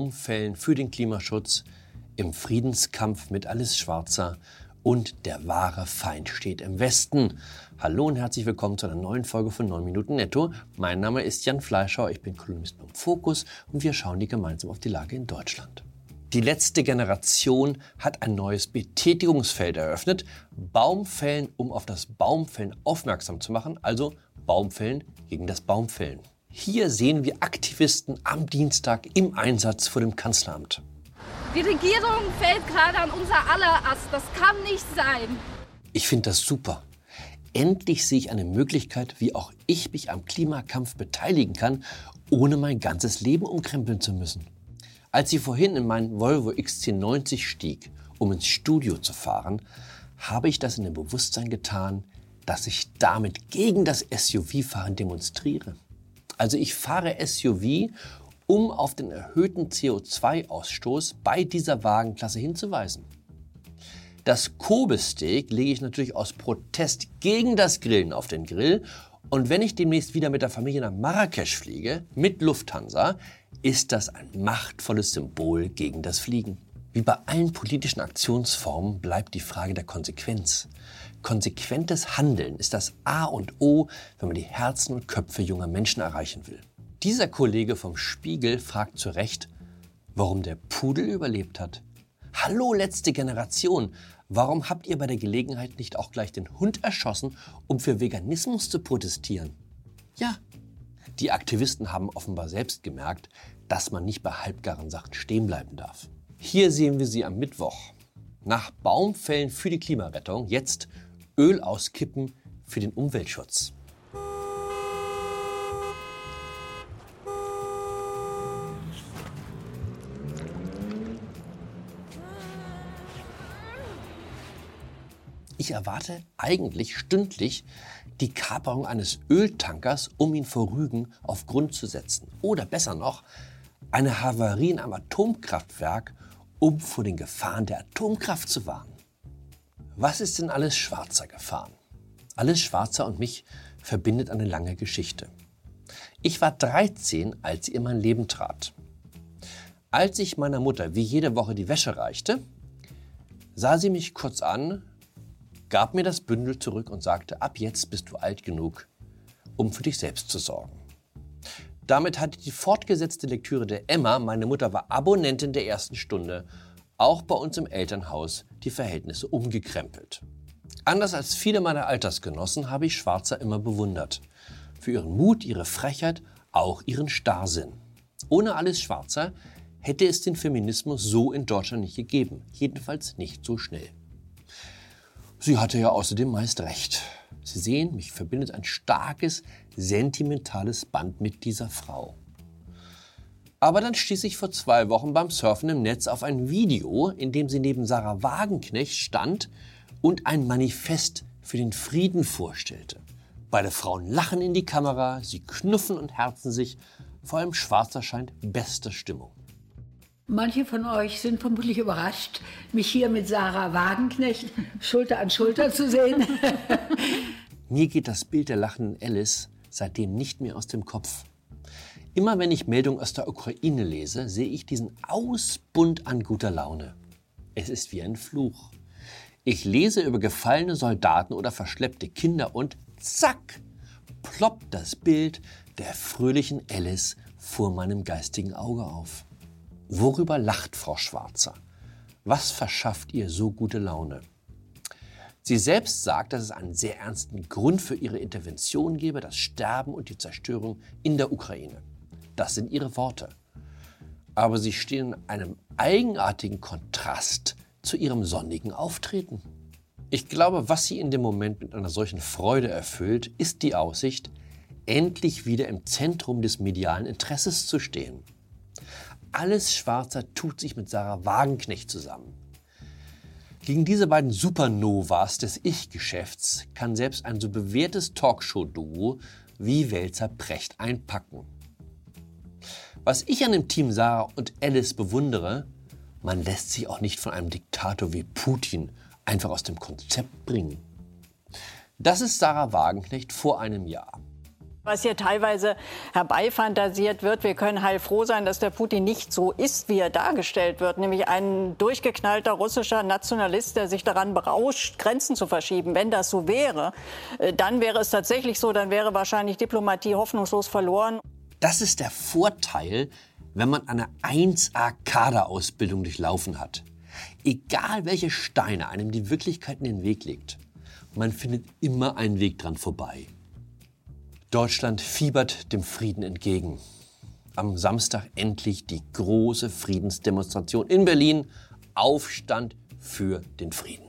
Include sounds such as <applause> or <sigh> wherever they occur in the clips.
Baumfällen für den Klimaschutz, im Friedenskampf mit Alice Schwarzer und der wahre Feind steht im Westen. Hallo und herzlich willkommen zu einer neuen Folge von 9 Minuten Netto. Mein Name ist Jan Fleischauer, ich bin Kolumnist beim Fokus und wir schauen die gemeinsam auf die Lage in Deutschland. Die letzte Generation hat ein neues Betätigungsfeld eröffnet. Baumfällen, um auf das Baumfällen aufmerksam zu machen, also Baumfällen gegen das Baumfällen. Hier sehen wir Aktivisten am Dienstag im Einsatz vor dem Kanzleramt. Die Regierung fällt gerade an unser aller Ast. Das kann nicht sein. Ich finde das super. Endlich sehe ich eine Möglichkeit, wie auch ich mich am Klimakampf beteiligen kann, ohne mein ganzes Leben umkrempeln zu müssen. Als ich vorhin in meinen Volvo XC90 stieg, um ins Studio zu fahren, habe ich das in dem Bewusstsein getan, dass ich damit gegen das SUV-Fahren demonstriere. Also ich fahre SUV, um auf den erhöhten CO2-Ausstoß bei dieser Wagenklasse hinzuweisen. Das Kobe-Steak lege ich natürlich aus Protest gegen das Grillen auf den Grill. Und wenn ich demnächst wieder mit der Familie nach Marrakesch fliege, mit Lufthansa, ist das ein machtvolles Symbol gegen das Fliegen. Wie bei allen politischen Aktionsformen bleibt die Frage der Konsequenz. Konsequentes Handeln ist das A und O, wenn man die Herzen und Köpfe junger Menschen erreichen will. Dieser Kollege vom Spiegel fragt zu Recht, warum der Pudel überlebt hat. Hallo letzte Generation, warum habt ihr bei der Gelegenheit nicht auch gleich den Hund erschossen, um für Veganismus zu protestieren? Ja, die Aktivisten haben offenbar selbst gemerkt, dass man nicht bei halbgaren Sachen stehen bleiben darf. Hier sehen wir sie am Mittwoch. Nach Baumfällen für die Klimarettung jetzt Öl auskippen für den Umweltschutz. Ich erwarte eigentlich stündlich die Kaperung eines Öltankers, um ihn vor Rügen auf Grund zu setzen. Oder besser noch, eine Havarie in einem Atomkraftwerk, um vor den Gefahren der Atomkraft zu warnen. Was ist denn alles Schwarzer gefahren? Alles Schwarzer und mich verbindet eine lange Geschichte. Ich war 13, als sie in mein Leben trat. Als ich meiner Mutter wie jede Woche die Wäsche reichte, sah sie mich kurz an, gab mir das Bündel zurück und sagte, ab jetzt bist du alt genug, um für dich selbst zu sorgen. Damit hatte die fortgesetzte Lektüre der Emma, meine Mutter war Abonnentin der ersten Stunde, auch bei uns im Elternhaus die Verhältnisse umgekrempelt. Anders als viele meiner Altersgenossen habe ich Schwarzer immer bewundert. Für ihren Mut, ihre Frechheit, auch ihren Starrsinn. Ohne alles Schwarzer hätte es den Feminismus so in Deutschland nicht gegeben. Jedenfalls nicht so schnell. Sie hatte ja außerdem meist recht. Sie sehen, mich verbindet ein starkes, sentimentales Band mit dieser Frau. Aber dann stieß ich vor zwei Wochen beim Surfen im Netz auf ein Video, in dem sie neben Sarah Wagenknecht stand und ein Manifest für den Frieden vorstellte. Beide Frauen lachen in die Kamera, sie knuffen und herzen sich, vor allem Schwarzer scheint beste Stimmung. Manche von euch sind vermutlich überrascht, mich hier mit Sarah Wagenknecht Schulter an Schulter zu sehen. <laughs> Mir geht das Bild der lachenden Alice seitdem nicht mehr aus dem Kopf. Immer wenn ich Meldungen aus der Ukraine lese, sehe ich diesen Ausbund an guter Laune. Es ist wie ein Fluch. Ich lese über gefallene Soldaten oder verschleppte Kinder und zack, ploppt das Bild der fröhlichen Alice vor meinem geistigen Auge auf. Worüber lacht Frau Schwarzer? Was verschafft ihr so gute Laune? Sie selbst sagt, dass es einen sehr ernsten Grund für ihre Intervention gebe, das Sterben und die Zerstörung in der Ukraine. Das sind ihre Worte. Aber sie stehen in einem eigenartigen Kontrast zu ihrem sonnigen Auftreten. Ich glaube, was sie in dem Moment mit einer solchen Freude erfüllt, ist die Aussicht, endlich wieder im Zentrum des medialen Interesses zu stehen. Alles Schwarzer tut sich mit Sarah Wagenknecht zusammen. Gegen diese beiden Supernovas des Ich-Geschäfts kann selbst ein so bewährtes Talkshow-Duo wie Welzer Precht einpacken. Was ich an dem Team Sarah und Alice bewundere, man lässt sich auch nicht von einem Diktator wie Putin einfach aus dem Konzept bringen. Das ist Sarah Wagenknecht vor einem Jahr. Was hier teilweise herbeifantasiert wird, wir können heilfroh sein, dass der Putin nicht so ist, wie er dargestellt wird, nämlich ein durchgeknallter russischer Nationalist, der sich daran berauscht, Grenzen zu verschieben. Wenn das so wäre, äh, dann wäre es tatsächlich so, dann wäre wahrscheinlich Diplomatie hoffnungslos verloren. Das ist der Vorteil, wenn man eine 1A-Kaderausbildung durchlaufen hat. Egal welche Steine einem die Wirklichkeit in den Weg legt, man findet immer einen Weg dran vorbei. Deutschland fiebert dem Frieden entgegen. Am Samstag endlich die große Friedensdemonstration in Berlin. Aufstand für den Frieden.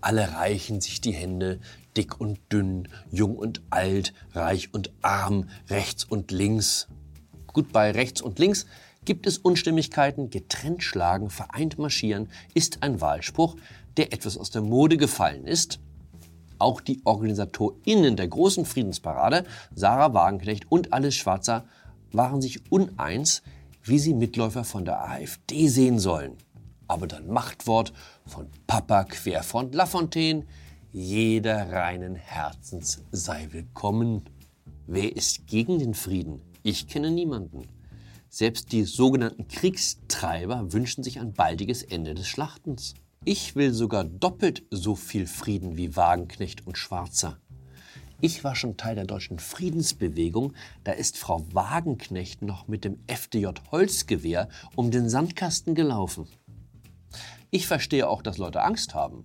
Alle reichen sich die Hände, dick und dünn, jung und alt, reich und arm, rechts und links. Gut, bei rechts und links gibt es Unstimmigkeiten, getrennt schlagen, vereint marschieren ist ein Wahlspruch, der etwas aus der Mode gefallen ist auch die OrganisatorInnen der großen Friedensparade, Sarah Wagenknecht und Alice Schwarzer, waren sich uneins, wie sie Mitläufer von der AfD sehen sollen. Aber dann Machtwort von Papa Querfront Lafontaine, jeder reinen Herzens sei willkommen. Wer ist gegen den Frieden? Ich kenne niemanden. Selbst die sogenannten Kriegstreiber wünschen sich ein baldiges Ende des Schlachtens. Ich will sogar doppelt so viel Frieden wie Wagenknecht und Schwarzer. Ich war schon Teil der deutschen Friedensbewegung, da ist Frau Wagenknecht noch mit dem FDJ Holzgewehr um den Sandkasten gelaufen. Ich verstehe auch, dass Leute Angst haben.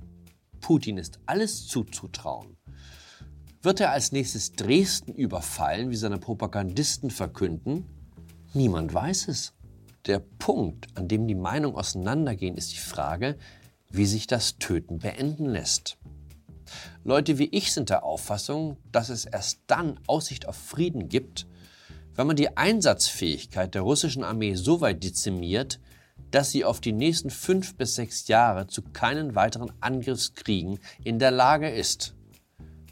Putin ist alles zuzutrauen. Wird er als nächstes Dresden überfallen, wie seine Propagandisten verkünden? Niemand weiß es. Der Punkt, an dem die Meinungen auseinandergehen, ist die Frage, wie sich das Töten beenden lässt. Leute wie ich sind der Auffassung, dass es erst dann Aussicht auf Frieden gibt, wenn man die Einsatzfähigkeit der russischen Armee so weit dezimiert, dass sie auf die nächsten fünf bis sechs Jahre zu keinen weiteren Angriffskriegen in der Lage ist.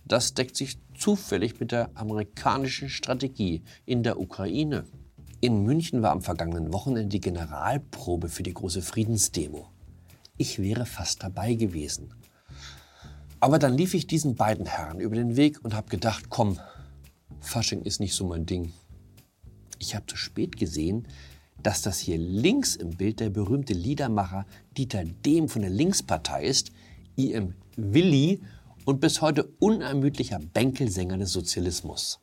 Das deckt sich zufällig mit der amerikanischen Strategie in der Ukraine. In München war am vergangenen Wochenende die Generalprobe für die große Friedensdemo. Ich wäre fast dabei gewesen. Aber dann lief ich diesen beiden Herren über den Weg und habe gedacht, komm, Fasching ist nicht so mein Ding. Ich habe zu spät gesehen, dass das hier links im Bild der berühmte Liedermacher Dieter Dehm von der Linkspartei ist, IM Willi und bis heute unermüdlicher Bänkelsänger des Sozialismus.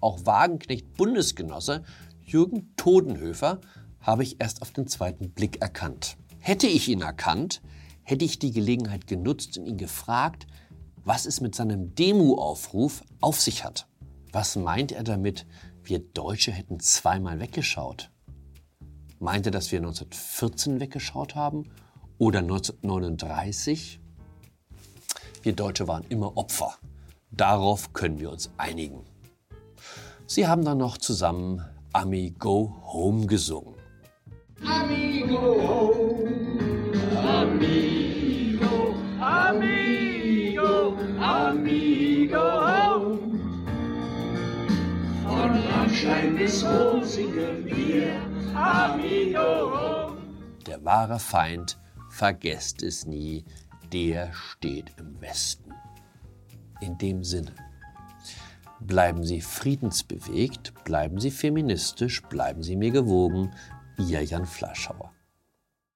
Auch Wagenknecht Bundesgenosse Jürgen Todenhöfer habe ich erst auf den zweiten Blick erkannt. Hätte ich ihn erkannt, hätte ich die Gelegenheit genutzt und ihn gefragt, was es mit seinem Demo-Aufruf auf sich hat. Was meint er damit, wir Deutsche hätten zweimal weggeschaut? Meint er, dass wir 1914 weggeschaut haben oder 1939? Wir Deutsche waren immer Opfer. Darauf können wir uns einigen. Sie haben dann noch zusammen Ami Go Home gesungen. Ami Go Home. Amigo, amigo, amigo. Von Landstein bis Rom singen wir, amigo. Der wahre Feind, vergesst es nie, der steht im Westen. In dem Sinne. Bleiben Sie friedensbewegt, bleiben Sie feministisch, bleiben Sie mir gewogen. Ihr Jan Flaschauer.